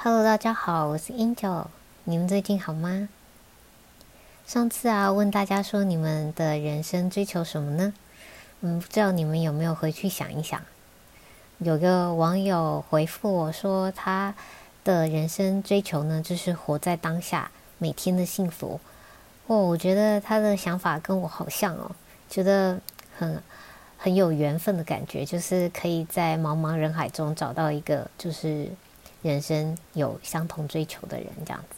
Hello，大家好，我是 Angel，你们最近好吗？上次啊，问大家说你们的人生追求什么呢？嗯，不知道你们有没有回去想一想？有个网友回复我说，他的人生追求呢，就是活在当下，每天的幸福。哦，我觉得他的想法跟我好像哦，觉得很很有缘分的感觉，就是可以在茫茫人海中找到一个，就是。人生有相同追求的人，这样子。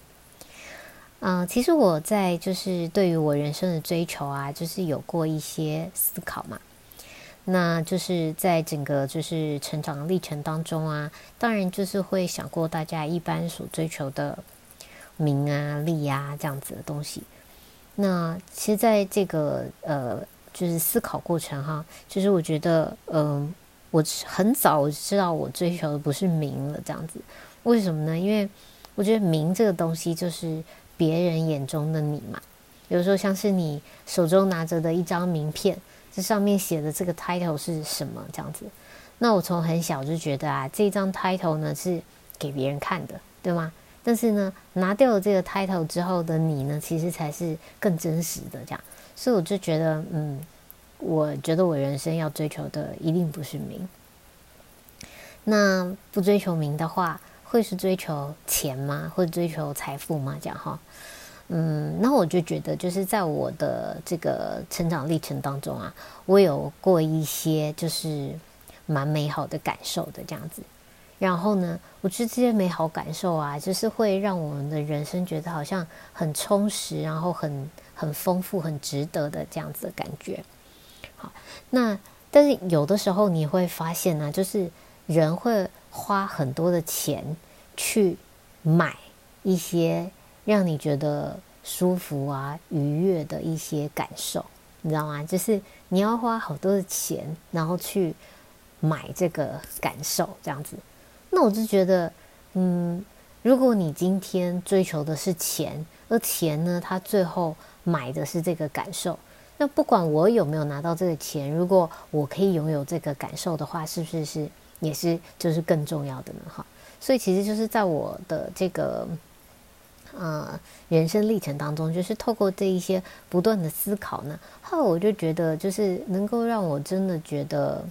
嗯，其实我在就是对于我人生的追求啊，就是有过一些思考嘛。那就是在整个就是成长历程当中啊，当然就是会想过大家一般所追求的名啊、利啊这样子的东西。那其实在这个呃，就是思考过程哈，就是我觉得嗯。我很早我就知道我追求的不是名了，这样子，为什么呢？因为我觉得名这个东西就是别人眼中的你嘛。比如说像是你手中拿着的一张名片，这上面写的这个 title 是什么这样子？那我从很小就觉得啊，这张 title 呢是给别人看的，对吗？但是呢，拿掉了这个 title 之后的你呢，其实才是更真实的这样。所以我就觉得，嗯。我觉得我人生要追求的一定不是名，那不追求名的话，会是追求钱吗？会追求财富吗？这样哈，嗯，那我就觉得，就是在我的这个成长历程当中啊，我有过一些就是蛮美好的感受的这样子。然后呢，我觉得这些美好感受啊，就是会让我们的人生觉得好像很充实，然后很很丰富、很值得的这样子的感觉。那但是有的时候你会发现呢，就是人会花很多的钱去买一些让你觉得舒服啊、愉悦的一些感受，你知道吗？就是你要花好多的钱，然后去买这个感受，这样子。那我就觉得，嗯，如果你今天追求的是钱，而钱呢，它最后买的是这个感受。那不管我有没有拿到这个钱，如果我可以拥有这个感受的话，是不是是也是就是更重要的呢？哈，所以其实就是在我的这个呃人生历程当中，就是透过这一些不断的思考呢，后来我就觉得就是能够让我真的觉得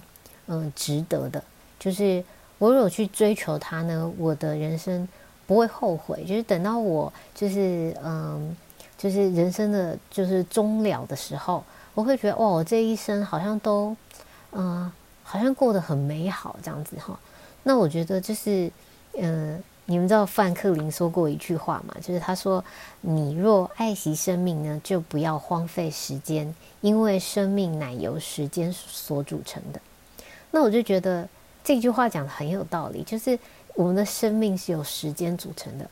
嗯值得的，就是我如果去追求它呢，我的人生不会后悔，就是等到我就是嗯。就是人生的就是终了的时候，我会觉得哇，我这一生好像都，嗯，好像过得很美好这样子哈。那我觉得就是，嗯，你们知道范克林说过一句话嘛？就是他说：“你若爱惜生命呢，就不要荒废时间，因为生命乃由时间所组成的。”那我就觉得这句话讲的很有道理，就是我们的生命是由时间组成的。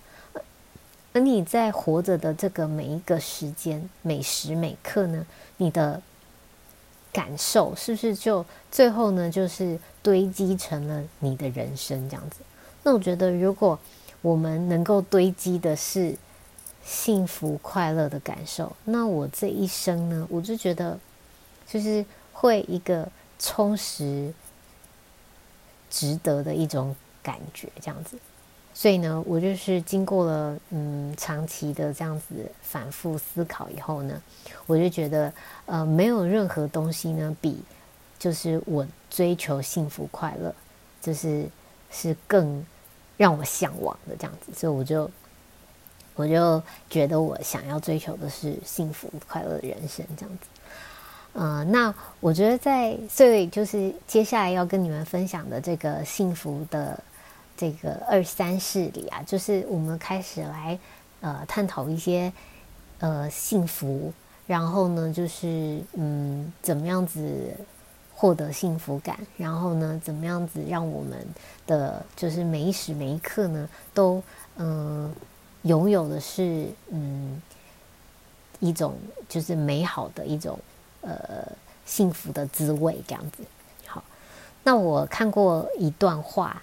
而你在活着的这个每一个时间、每时每刻呢，你的感受是不是就最后呢，就是堆积成了你的人生这样子？那我觉得，如果我们能够堆积的是幸福快乐的感受，那我这一生呢，我就觉得就是会一个充实、值得的一种感觉这样子。所以呢，我就是经过了嗯长期的这样子反复思考以后呢，我就觉得呃没有任何东西呢比就是我追求幸福快乐，就是是更让我向往的这样子，所以我就我就觉得我想要追求的是幸福快乐的人生这样子。呃，那我觉得在所以就是接下来要跟你们分享的这个幸福的。这个二三事里啊，就是我们开始来呃探讨一些呃幸福，然后呢，就是嗯怎么样子获得幸福感，然后呢，怎么样子让我们的就是每一时每一刻呢，都嗯拥有的是嗯一种就是美好的一种呃幸福的滋味这样子。好，那我看过一段话。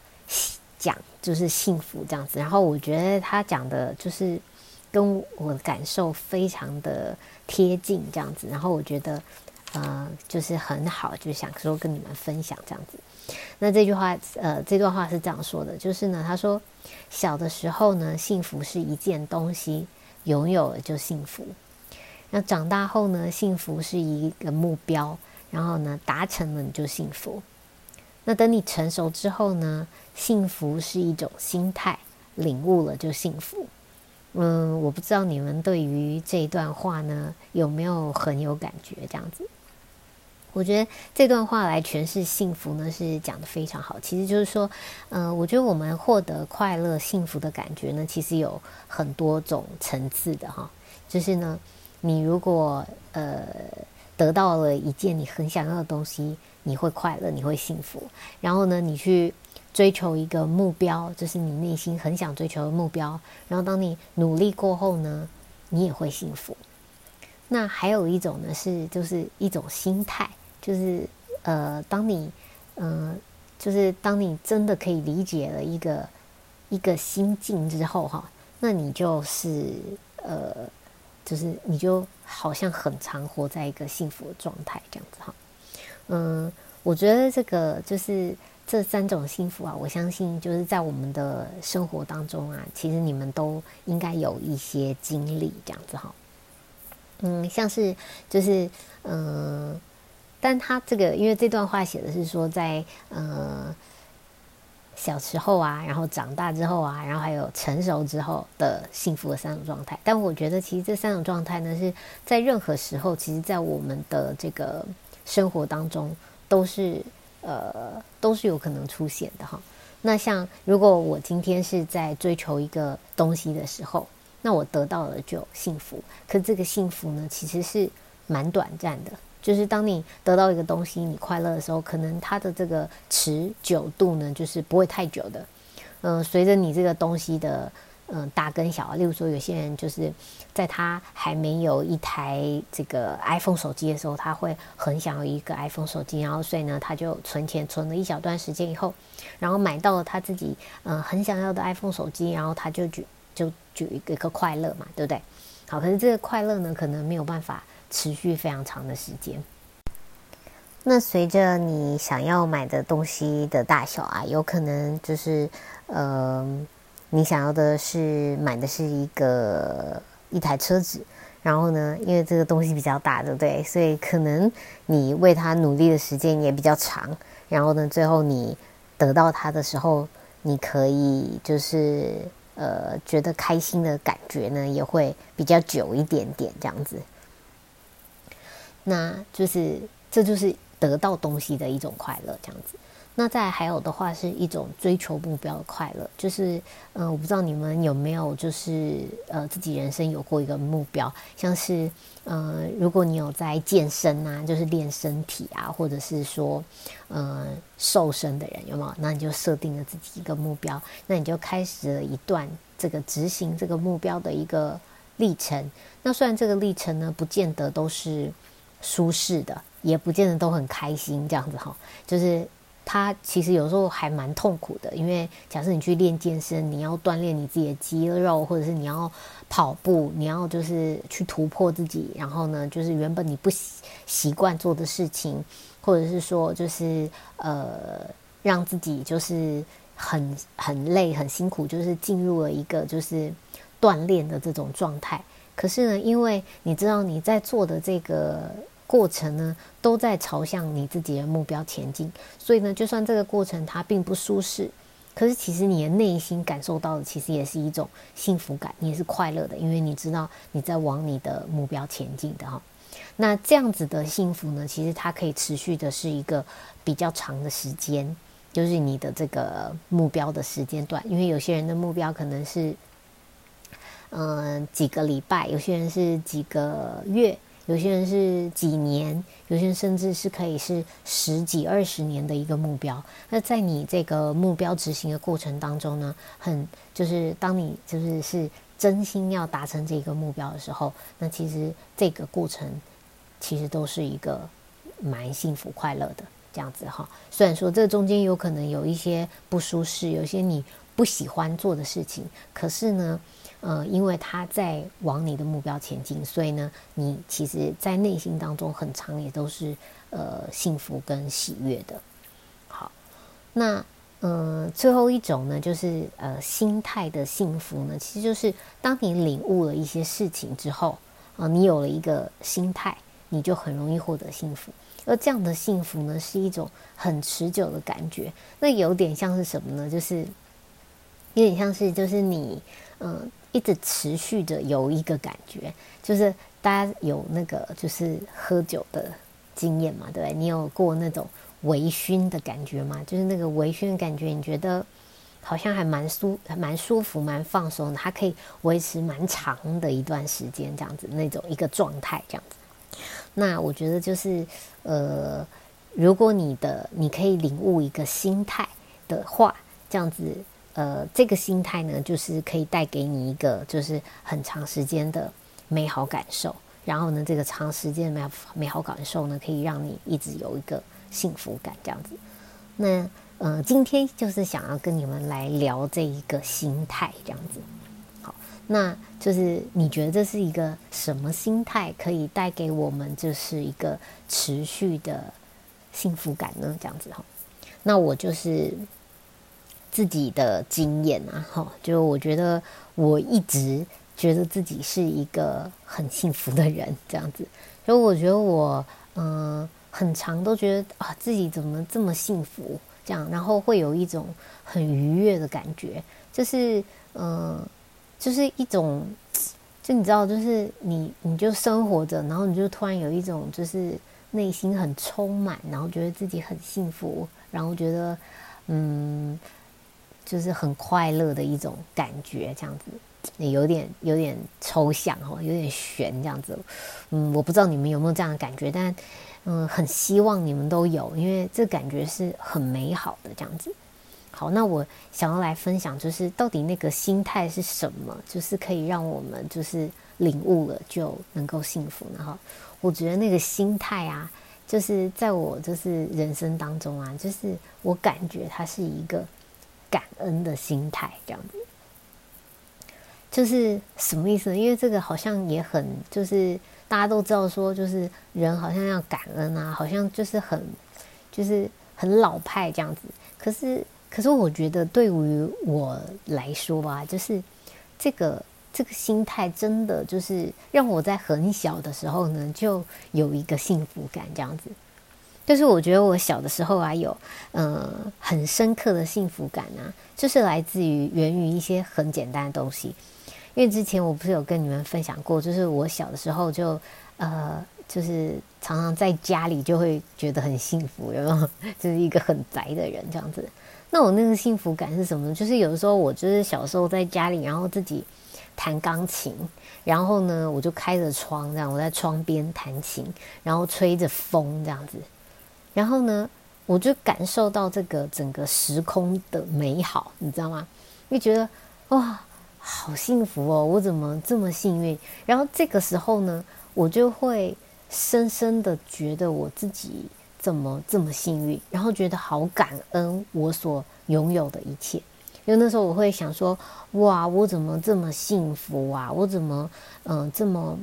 讲就是幸福这样子，然后我觉得他讲的就是跟我感受非常的贴近这样子，然后我觉得呃就是很好，就想说跟你们分享这样子。那这句话，呃，这段话是这样说的，就是呢，他说，小的时候呢，幸福是一件东西，拥有了就幸福；那长大后呢，幸福是一个目标，然后呢，达成了你就幸福。那等你成熟之后呢，幸福是一种心态，领悟了就幸福。嗯，我不知道你们对于这一段话呢有没有很有感觉？这样子，我觉得这段话来诠释幸福呢是讲的非常好。其实就是说，嗯，我觉得我们获得快乐、幸福的感觉呢，其实有很多种层次的哈。就是呢，你如果呃得到了一件你很想要的东西，你会快乐，你会幸福。然后呢，你去。追求一个目标，就是你内心很想追求的目标。然后，当你努力过后呢，你也会幸福。那还有一种呢，是就是一种心态，就是呃，当你嗯，就是当你真的可以理解了一个一个心境之后，哈，那你就是呃，就是你就好像很常活在一个幸福的状态这样子哈。嗯，我觉得这个就是。这三种幸福啊，我相信就是在我们的生活当中啊，其实你们都应该有一些经历这样子哈。嗯，像是就是嗯，但他这个因为这段话写的是说在嗯小时候啊，然后长大之后啊，然后还有成熟之后的幸福的三种状态。但我觉得其实这三种状态呢，是在任何时候，其实在我们的这个生活当中都是。呃，都是有可能出现的哈。那像如果我今天是在追求一个东西的时候，那我得到了就幸福。可这个幸福呢，其实是蛮短暂的。就是当你得到一个东西，你快乐的时候，可能它的这个持久度呢，就是不会太久的。嗯，随着你这个东西的。嗯，大跟小，例如说，有些人就是在他还没有一台这个 iPhone 手机的时候，他会很想要一个 iPhone 手机，然后所以呢，他就存钱存了一小段时间以后，然后买到了他自己嗯很想要的 iPhone 手机，然后他就举就举一个一个快乐嘛，对不对？好，可是这个快乐呢，可能没有办法持续非常长的时间。那随着你想要买的东西的大小啊，有可能就是嗯。你想要的是买的是一个一台车子，然后呢，因为这个东西比较大，对不对？所以可能你为它努力的时间也比较长，然后呢，最后你得到它的时候，你可以就是呃觉得开心的感觉呢，也会比较久一点点这样子。那就是这就是得到东西的一种快乐，这样子。那再还有的话，是一种追求目标的快乐，就是，嗯，我不知道你们有没有，就是呃，自己人生有过一个目标，像是，嗯，如果你有在健身啊，就是练身体啊，或者是说，嗯，瘦身的人有没有？那你就设定了自己一个目标，那你就开始了一段这个执行这个目标的一个历程。那虽然这个历程呢，不见得都是舒适的，也不见得都很开心，这样子哈，就是。它其实有时候还蛮痛苦的，因为假设你去练健身，你要锻炼你自己的肌肉，或者是你要跑步，你要就是去突破自己，然后呢，就是原本你不习习惯做的事情，或者是说就是呃让自己就是很很累很辛苦，就是进入了一个就是锻炼的这种状态。可是呢，因为你知道你在做的这个。过程呢，都在朝向你自己的目标前进，所以呢，就算这个过程它并不舒适，可是其实你的内心感受到的，其实也是一种幸福感，你也是快乐的，因为你知道你在往你的目标前进的哈。那这样子的幸福呢，其实它可以持续的是一个比较长的时间，就是你的这个目标的时间段，因为有些人的目标可能是，嗯，几个礼拜，有些人是几个月。有些人是几年，有些人甚至是可以是十几二十年的一个目标。那在你这个目标执行的过程当中呢，很就是当你就是是真心要达成这个目标的时候，那其实这个过程其实都是一个蛮幸福快乐的这样子哈。虽然说这中间有可能有一些不舒适，有些你不喜欢做的事情，可是呢。呃，因为他在往你的目标前进，所以呢，你其实，在内心当中很长也都是呃幸福跟喜悦的。好，那嗯，最后一种呢，就是呃心态的幸福呢，其实就是当你领悟了一些事情之后啊，你有了一个心态，你就很容易获得幸福。而这样的幸福呢，是一种很持久的感觉。那有点像是什么呢？就是有点像是就是你嗯。一直持续着有一个感觉，就是大家有那个就是喝酒的经验嘛，对不对？你有过那种微醺的感觉吗？就是那个微醺的感觉，你觉得好像还蛮舒、蛮舒服、蛮放松的，它可以维持蛮长的一段时间，这样子那种一个状态，这样子。那我觉得就是呃，如果你的你可以领悟一个心态的话，这样子。呃，这个心态呢，就是可以带给你一个就是很长时间的美好感受。然后呢，这个长时间美美好感受呢，可以让你一直有一个幸福感这样子。那呃，今天就是想要跟你们来聊这一个心态这样子。好，那就是你觉得这是一个什么心态，可以带给我们就是一个持续的幸福感呢？这样子哈。那我就是。自己的经验啊，哈，就我觉得我一直觉得自己是一个很幸福的人，这样子。所以我觉得我嗯，很长都觉得啊，自己怎么这么幸福，这样，然后会有一种很愉悦的感觉，就是嗯，就是一种，就你知道，就是你你就生活着，然后你就突然有一种就是内心很充满，然后觉得自己很幸福，然后觉得嗯。就是很快乐的一种感觉，这样子，有点有点抽象哦，有点悬这样子。嗯，我不知道你们有没有这样的感觉，但嗯，很希望你们都有，因为这感觉是很美好的这样子。好，那我想要来分享，就是到底那个心态是什么，就是可以让我们就是领悟了就能够幸福呢？哈，我觉得那个心态啊，就是在我就是人生当中啊，就是我感觉它是一个。感恩的心态，这样子，就是什么意思呢？因为这个好像也很，就是大家都知道说，就是人好像要感恩啊，好像就是很，就是很老派这样子。可是，可是我觉得对于我来说吧，就是这个这个心态真的就是让我在很小的时候呢，就有一个幸福感这样子。就是我觉得我小的时候啊，有嗯很深刻的幸福感啊，就是来自于源于一些很简单的东西。因为之前我不是有跟你们分享过，就是我小的时候就呃，就是常常在家里就会觉得很幸福，然后 就是一个很宅的人这样子。那我那个幸福感是什么呢？就是有的时候我就是小时候在家里，然后自己弹钢琴，然后呢我就开着窗这样，我在窗边弹琴，然后吹着风这样子。然后呢，我就感受到这个整个时空的美好，你知道吗？就觉得哇，好幸福哦！我怎么这么幸运？然后这个时候呢，我就会深深的觉得我自己怎么这么幸运，然后觉得好感恩我所拥有的一切。因为那时候我会想说，哇，我怎么这么幸福啊？我怎么嗯这么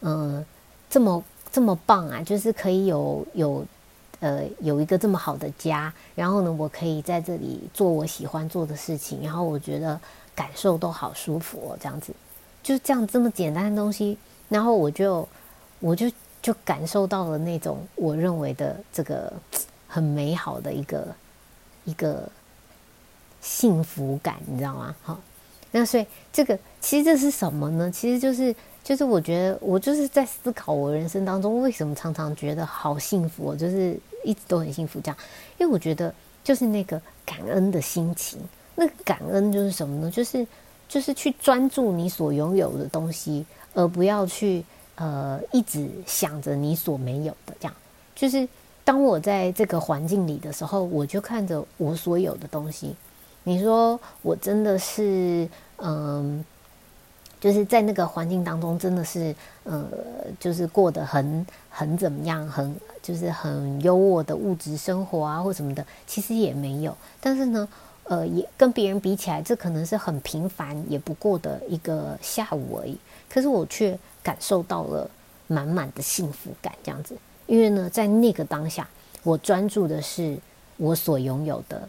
嗯这么。这么棒啊！就是可以有有，呃，有一个这么好的家，然后呢，我可以在这里做我喜欢做的事情，然后我觉得感受都好舒服哦，这样子，就这样这么简单的东西，然后我就我就就感受到了那种我认为的这个很美好的一个一个幸福感，你知道吗？好，那所以这个其实这是什么呢？其实就是。就是我觉得我就是在思考我人生当中为什么常常觉得好幸福，我就是一直都很幸福这样，因为我觉得就是那个感恩的心情，那个感恩就是什么呢？就是就是去专注你所拥有的东西，而不要去呃一直想着你所没有的这样。就是当我在这个环境里的时候，我就看着我所有的东西。你说我真的是嗯。就是在那个环境当中，真的是，呃，就是过得很很怎么样，很就是很优渥的物质生活啊，或什么的，其实也没有。但是呢，呃，也跟别人比起来，这可能是很平凡也不过的一个下午而已。可是我却感受到了满满的幸福感，这样子。因为呢，在那个当下，我专注的是我所拥有的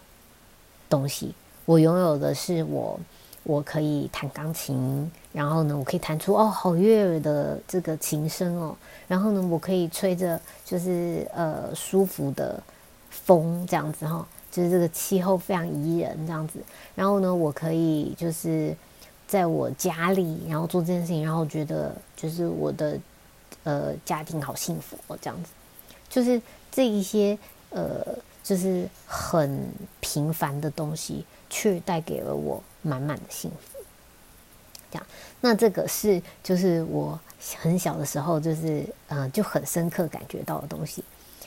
东西。我拥有的是我，我可以弹钢琴，然后呢，我可以弹出哦好悦耳的这个琴声哦，然后呢，我可以吹着就是呃舒服的风这样子哈，就是这个气候非常宜人这样子，然后呢，我可以就是在我家里，然后做这件事情，然后觉得就是我的呃家庭好幸福哦这样子，就是这一些呃就是很平凡的东西。却带给了我满满的幸福。这样，那这个是就是我很小的时候，就是嗯，就很深刻感觉到的东西。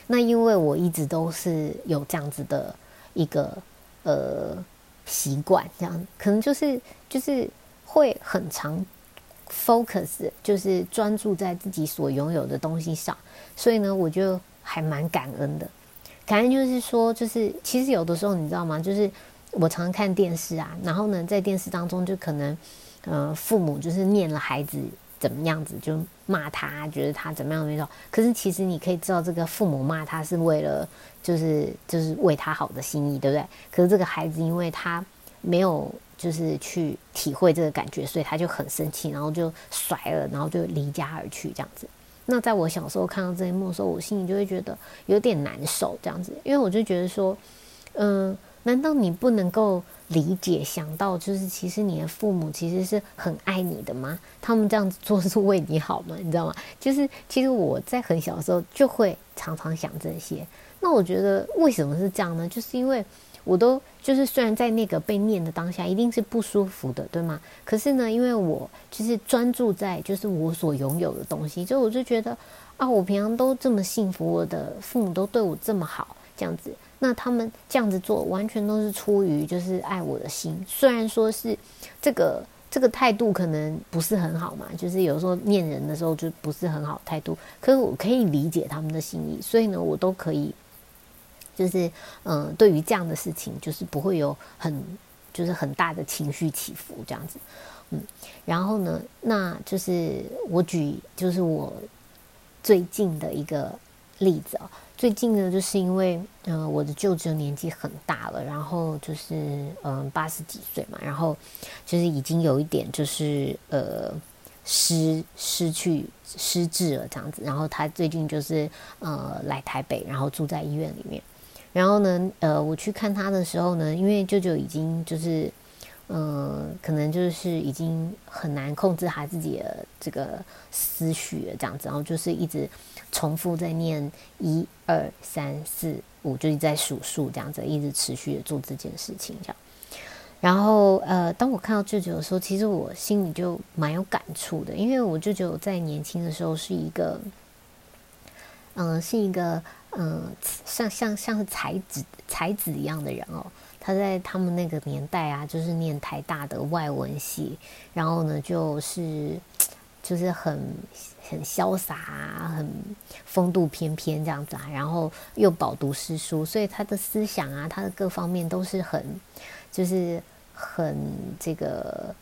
那因为我一直都是有这样子的一个呃习惯，这样可能就是就是会很常 focus，就是专注在自己所拥有的东西上。所以呢，我就还蛮感恩的。感恩就是说，就是其实有的时候你知道吗？就是。我常看电视啊，然后呢，在电视当中就可能，呃，父母就是念了孩子怎么样子，就骂他，觉得他怎么样没错。可是其实你可以知道，这个父母骂他是为了，就是就是为他好的心意，对不对？可是这个孩子因为他没有就是去体会这个感觉，所以他就很生气，然后就甩了，然后就离家而去这样子。那在我小时候看到这一幕的时候，我心里就会觉得有点难受，这样子，因为我就觉得说，嗯。难道你不能够理解、想到，就是其实你的父母其实是很爱你的吗？他们这样子做是为你好吗？你知道吗？就是其实我在很小的时候就会常常想这些。那我觉得为什么是这样呢？就是因为我都就是虽然在那个被念的当下一定是不舒服的，对吗？可是呢，因为我就是专注在就是我所拥有的东西，就我就觉得啊，我平常都这么幸福，我的父母都对我这么好，这样子。那他们这样子做，完全都是出于就是爱我的心。虽然说是这个这个态度可能不是很好嘛，就是有时候念人的时候就不是很好态度。可是我可以理解他们的心意，所以呢，我都可以就是嗯，对于这样的事情，就是不会有很就是很大的情绪起伏这样子。嗯，然后呢，那就是我举就是我最近的一个例子啊。最近呢，就是因为嗯，我的舅舅年纪很大了，然后就是嗯八十几岁嘛，然后就是已经有一点就是呃失失去失智了这样子，然后他最近就是呃来台北，然后住在医院里面，然后呢呃我去看他的时候呢，因为舅舅已经就是嗯可能就是已经很难控制他自己的这个思绪了这样子，然后就是一直。重复在念一二三四五，就是在数数这样子，一直持续的做这件事情这样。然后呃，当我看到舅舅的时候，其实我心里就蛮有感触的，因为我舅舅在年轻的时候是一个，嗯，是一个嗯，像像像是才子才子一样的人哦。他在他们那个年代啊，就是念台大的外文系，然后呢，就是就是很。很潇洒，很风度翩翩这样子啊，然后又饱读诗书，所以他的思想啊，他的各方面都是很，就是很这个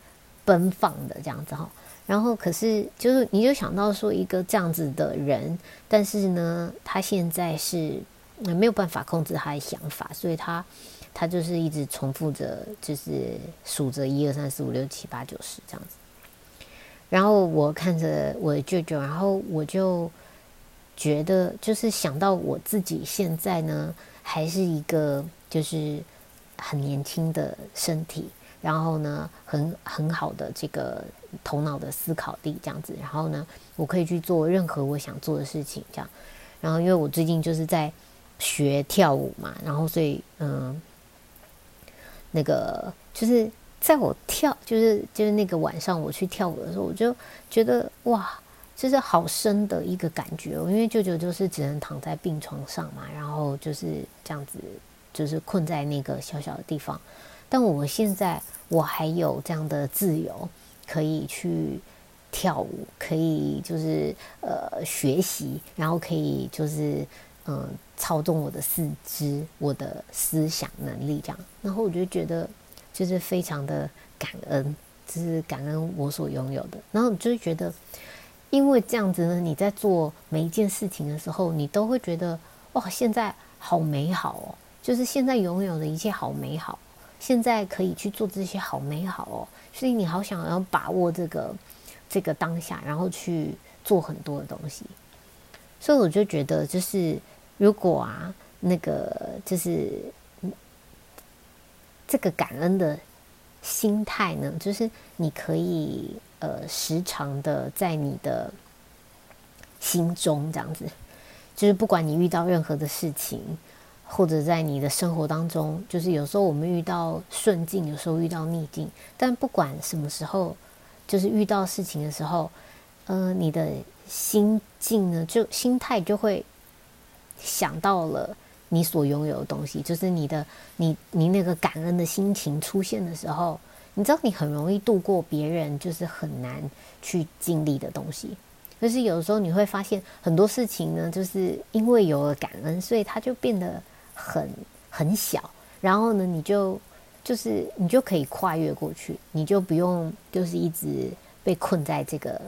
奔放的这样子哈。然后可是就是你就想到说一个这样子的人，但是呢，他现在是没有办法控制他的想法，所以他他就是一直重复着，就是数着一二三四五六七八九十这样子。然后我看着我的舅舅，然后我就觉得，就是想到我自己现在呢，还是一个就是很年轻的身体，然后呢，很很好的这个头脑的思考力这样子，然后呢，我可以去做任何我想做的事情，这样。然后因为我最近就是在学跳舞嘛，然后所以嗯，那个就是。在我跳，就是就是那个晚上我去跳舞的时候，我就觉得哇，就是好深的一个感觉。因为舅舅就是只能躺在病床上嘛，然后就是这样子，就是困在那个小小的地方。但我现在我还有这样的自由，可以去跳舞，可以就是呃学习，然后可以就是嗯操纵我的四肢、我的思想能力这样。然后我就觉得。就是非常的感恩，就是感恩我所拥有的。然后你就会觉得，因为这样子呢，你在做每一件事情的时候，你都会觉得哇，现在好美好哦。就是现在拥有的一切好美好，现在可以去做这些好美好哦，所以你好想要把握这个这个当下，然后去做很多的东西。所以我就觉得，就是如果啊，那个就是这个感恩的心态呢，就是你可以呃时常的在你的心中这样子，就是不管你遇到任何的事情，或者在你的生活当中，就是有时候我们遇到顺境，有时候遇到逆境，但不管什么时候，就是遇到事情的时候，呃，你的。心境呢，就心态就会想到了你所拥有的东西，就是你的你你那个感恩的心情出现的时候，你知道你很容易度过别人就是很难去经历的东西。就是有的时候你会发现很多事情呢，就是因为有了感恩，所以它就变得很很小，然后呢，你就就是你就可以跨越过去，你就不用就是一直被困在这个。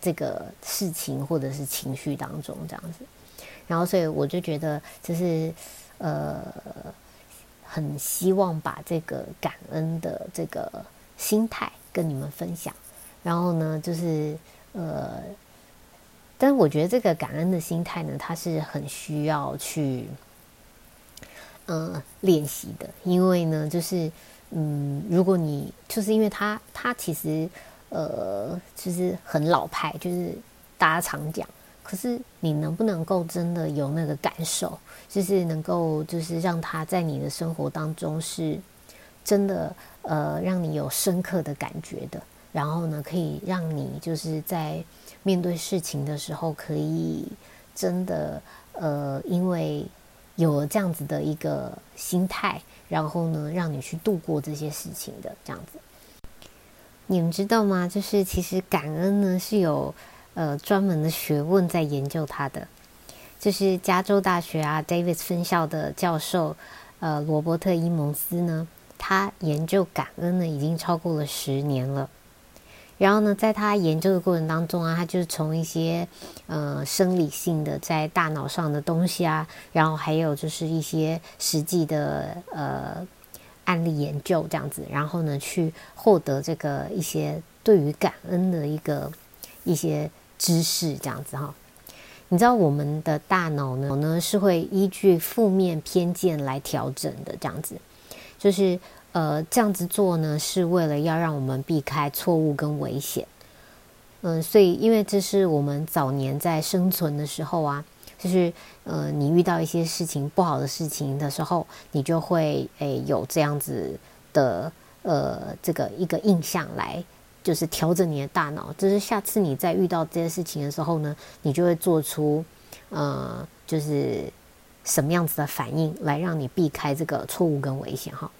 这个事情或者是情绪当中这样子，然后所以我就觉得就是呃，很希望把这个感恩的这个心态跟你们分享。然后呢，就是呃，但我觉得这个感恩的心态呢，它是很需要去嗯练习的，因为呢，就是嗯，如果你就是因为他他其实。呃，就是很老派，就是大家常讲。可是你能不能够真的有那个感受，就是能够就是让他在你的生活当中是真的呃，让你有深刻的感觉的。然后呢，可以让你就是在面对事情的时候，可以真的呃，因为有了这样子的一个心态，然后呢，让你去度过这些事情的这样子。你们知道吗？就是其实感恩呢是有呃专门的学问在研究它的，就是加州大学啊 Davis 分校的教授呃罗伯特伊蒙斯呢，他研究感恩呢已经超过了十年了。然后呢，在他研究的过程当中啊，他就是从一些呃生理性的在大脑上的东西啊，然后还有就是一些实际的呃。案例研究这样子，然后呢，去获得这个一些对于感恩的一个一些知识，这样子哈。你知道我们的大脑呢，呢是会依据负面偏见来调整的，这样子，就是呃这样子做呢，是为了要让我们避开错误跟危险。嗯，所以因为这是我们早年在生存的时候啊。就是呃，你遇到一些事情不好的事情的时候，你就会诶有这样子的呃这个一个印象来，就是调整你的大脑。就是下次你在遇到这些事情的时候呢，你就会做出呃就是什么样子的反应来让你避开这个错误跟危险哈。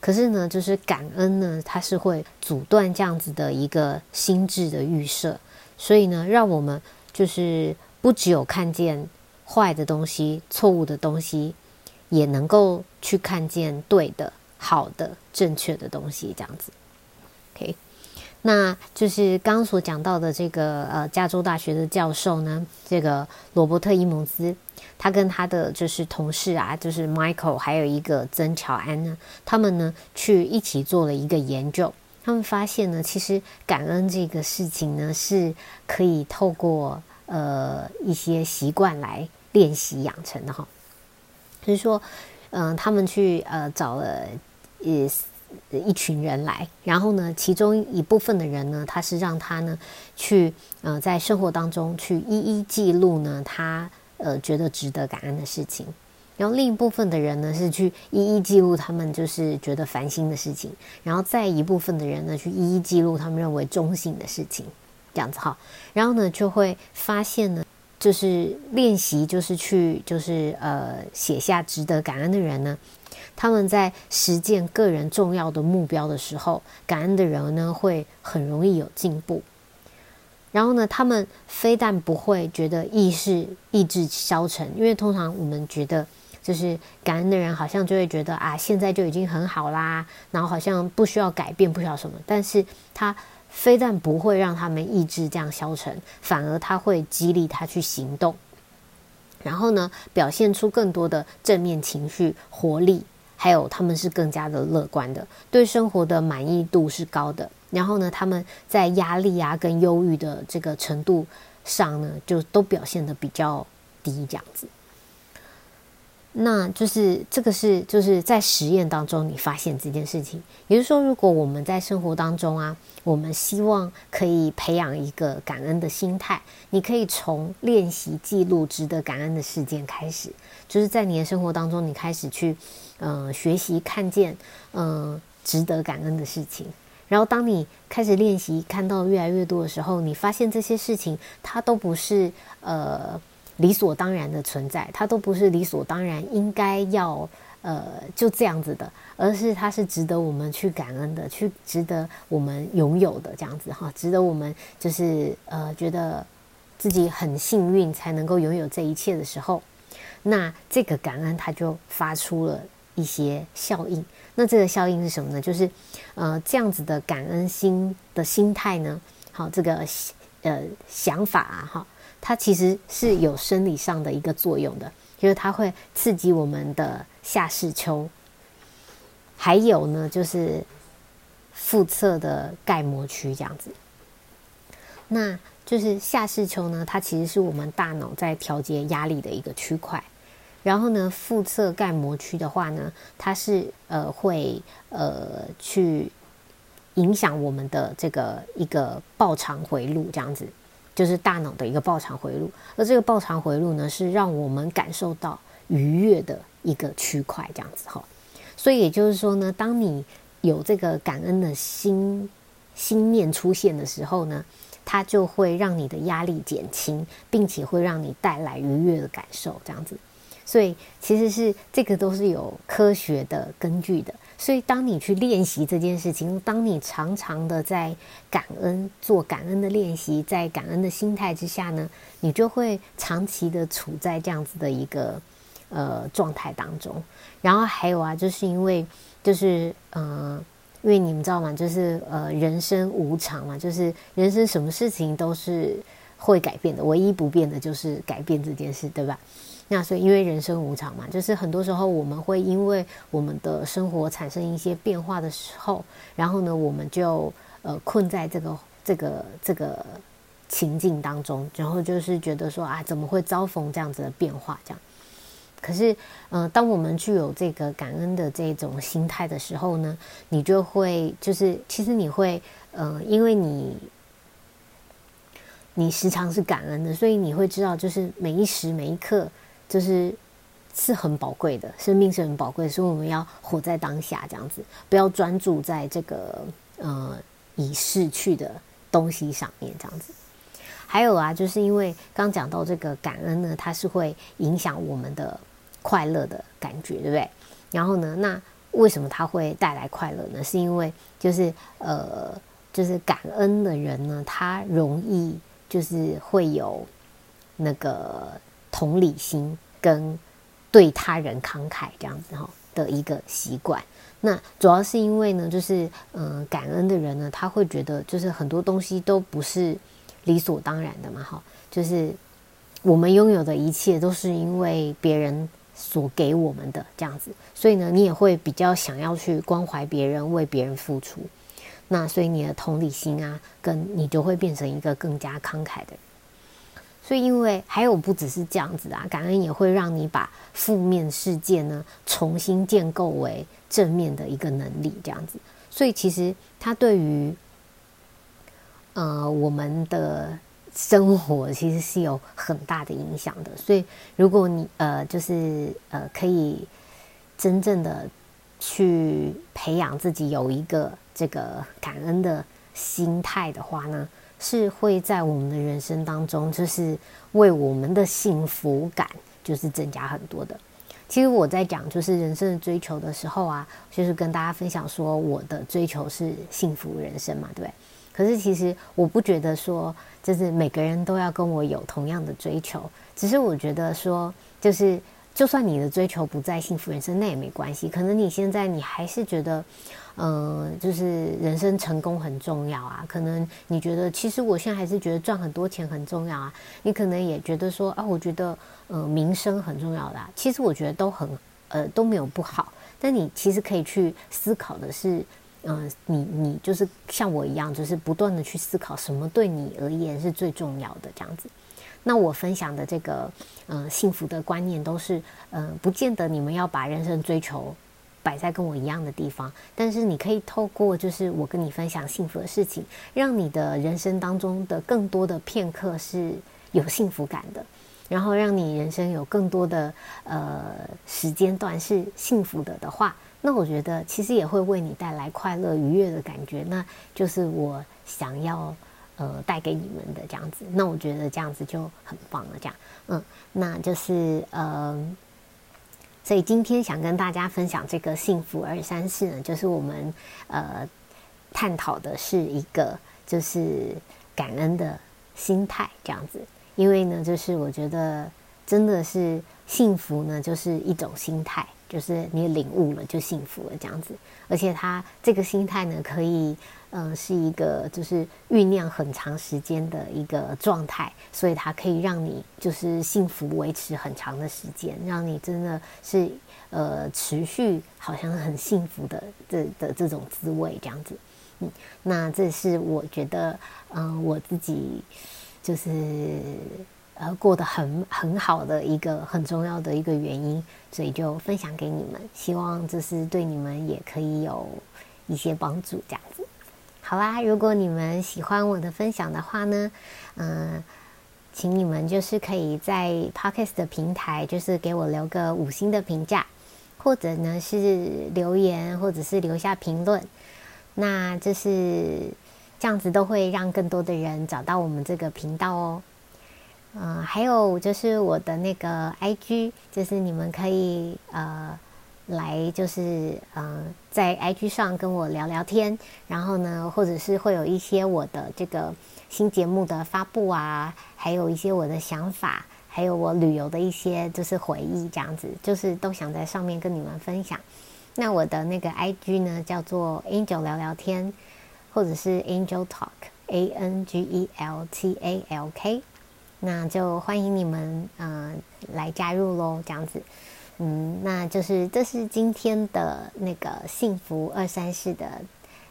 可是呢，就是感恩呢，它是会阻断这样子的一个心智的预设，所以呢，让我们就是不只有看见。坏的东西、错误的东西，也能够去看见对的、好的、正确的东西，这样子。OK，那就是刚刚所讲到的这个呃，加州大学的教授呢，这个罗伯特伊蒙兹，他跟他的就是同事啊，就是 Michael，还有一个曾乔安呢，他们呢去一起做了一个研究，他们发现呢，其实感恩这个事情呢，是可以透过。呃，一些习惯来练习养成的哈，就是说，嗯，他们去呃找了一一群人来，然后呢，其中一部分的人呢，他是让他呢去呃在生活当中去一一记录呢他呃觉得值得感恩的事情，然后另一部分的人呢是去一一记录他们就是觉得烦心的事情，然后再一部分的人呢去一一记录他们认为中性的事情。这样子哈，然后呢，就会发现呢，就是练习，就是去，就是呃，写下值得感恩的人呢，他们在实践个人重要的目标的时候，感恩的人呢，会很容易有进步。然后呢，他们非但不会觉得意识意志消沉，因为通常我们觉得，就是感恩的人好像就会觉得啊，现在就已经很好啦，然后好像不需要改变，不需要什么，但是他。非但不会让他们意志这样消沉，反而他会激励他去行动。然后呢，表现出更多的正面情绪、活力，还有他们是更加的乐观的，对生活的满意度是高的。然后呢，他们在压力啊跟忧郁的这个程度上呢，就都表现的比较低，这样子。那就是这个是就是在实验当中你发现这件事情，也就是说，如果我们在生活当中啊，我们希望可以培养一个感恩的心态，你可以从练习记录值得感恩的事件开始，就是在你的生活当中，你开始去嗯学习看见嗯值得感恩的事情，然后当你开始练习看到越来越多的时候，你发现这些事情它都不是呃。理所当然的存在，它都不是理所当然应该要呃就这样子的，而是它是值得我们去感恩的，去值得我们拥有的这样子哈，值得我们就是呃觉得自己很幸运才能够拥有这一切的时候，那这个感恩它就发出了一些效应。那这个效应是什么呢？就是呃这样子的感恩心的心态呢，好这个呃想法啊哈。它其实是有生理上的一个作用的，就是它会刺激我们的下视丘，还有呢，就是腹侧的盖膜区这样子。那就是下视丘呢，它其实是我们大脑在调节压力的一个区块。然后呢，腹侧盖膜区的话呢，它是呃会呃去影响我们的这个一个报偿回路这样子。就是大脑的一个报偿回路，而这个报偿回路呢，是让我们感受到愉悦的一个区块，这样子哈。所以也就是说呢，当你有这个感恩的心心念出现的时候呢，它就会让你的压力减轻，并且会让你带来愉悦的感受，这样子。所以其实是这个都是有科学的根据的。所以当你去练习这件事情，当你常常的在感恩做感恩的练习，在感恩的心态之下呢，你就会长期的处在这样子的一个呃状态当中。然后还有啊，就是因为就是嗯，因为你们知道吗？就是呃，人生无常嘛，就是人生什么事情都是会改变的，唯一不变的就是改变这件事，对吧？那所以，因为人生无常嘛，就是很多时候我们会因为我们的生活产生一些变化的时候，然后呢，我们就呃困在这个这个这个情境当中，然后就是觉得说啊，怎么会遭逢这样子的变化？这样，可是，嗯，当我们具有这个感恩的这种心态的时候呢，你就会就是其实你会，嗯，因为你。你时常是感恩的，所以你会知道，就是每一时每一刻，就是是很宝贵的，生命是很宝贵，所以我们要活在当下，这样子，不要专注在这个呃已逝去的东西上面，这样子。还有啊，就是因为刚讲到这个感恩呢，它是会影响我们的快乐的感觉，对不对？然后呢，那为什么它会带来快乐呢？是因为就是呃，就是感恩的人呢，他容易。就是会有那个同理心跟对他人慷慨这样子哈的一个习惯。那主要是因为呢，就是嗯，感恩的人呢，他会觉得就是很多东西都不是理所当然的嘛，哈，就是我们拥有的一切都是因为别人所给我们的这样子，所以呢，你也会比较想要去关怀别人，为别人付出。那所以你的同理心啊，跟你就会变成一个更加慷慨的人。所以因为还有不只是这样子啊，感恩也会让你把负面事件呢重新建构为正面的一个能力，这样子。所以其实它对于呃我们的生活其实是有很大的影响的。所以如果你呃就是呃可以真正的去培养自己有一个。这个感恩的心态的话呢，是会在我们的人生当中，就是为我们的幸福感就是增加很多的。其实我在讲就是人生的追求的时候啊，就是跟大家分享说我的追求是幸福人生嘛，对不对？可是其实我不觉得说就是每个人都要跟我有同样的追求，只是我觉得说就是就算你的追求不在幸福人生，那也没关系。可能你现在你还是觉得，嗯，就是人生成功很重要啊。可能你觉得，其实我现在还是觉得赚很多钱很重要啊。你可能也觉得说，啊，我觉得，呃，名声很重要的。其实我觉得都很，呃，都没有不好。但你其实可以去思考的是，嗯，你你就是像我一样，就是不断的去思考什么对你而言是最重要的这样子。那我分享的这个，嗯，幸福的观念都是，嗯，不见得你们要把人生追求摆在跟我一样的地方，但是你可以透过就是我跟你分享幸福的事情，让你的人生当中的更多的片刻是有幸福感的，然后让你人生有更多的呃时间段是幸福的的话，那我觉得其实也会为你带来快乐愉悦的感觉，那就是我想要。呃，带给你们的这样子，那我觉得这样子就很棒了。这样，嗯，那就是呃，所以今天想跟大家分享这个幸福二三四呢，就是我们呃探讨的是一个就是感恩的心态这样子，因为呢，就是我觉得真的是幸福呢，就是一种心态。就是你领悟了就幸福了这样子，而且他这个心态呢，可以嗯是一个就是酝酿很长时间的一个状态，所以它可以让你就是幸福维持很长的时间，让你真的是呃持续好像很幸福的这的这种滋味这样子，嗯，那这是我觉得嗯我自己就是。呃，过得很很好的一个很重要的一个原因，所以就分享给你们，希望这是对你们也可以有一些帮助，这样子。好啦，如果你们喜欢我的分享的话呢，嗯，请你们就是可以在 Podcast 的平台，就是给我留个五星的评价，或者呢是留言，或者是留下评论，那就是这样子都会让更多的人找到我们这个频道哦。嗯，还有就是我的那个 I G，就是你们可以呃来就是嗯在 I G 上跟我聊聊天，然后呢，或者是会有一些我的这个新节目的发布啊，还有一些我的想法，还有我旅游的一些就是回忆这样子，就是都想在上面跟你们分享。那我的那个 I G 呢叫做 Angel 聊聊天，或者是 Angel Talk，A N G E L T A L K。那就欢迎你们，嗯，来加入喽，这样子，嗯，那就是这是今天的那个幸福二三事的，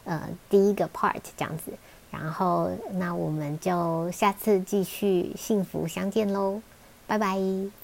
呃，第一个 part 这样子，然后那我们就下次继续幸福相见喽，拜拜。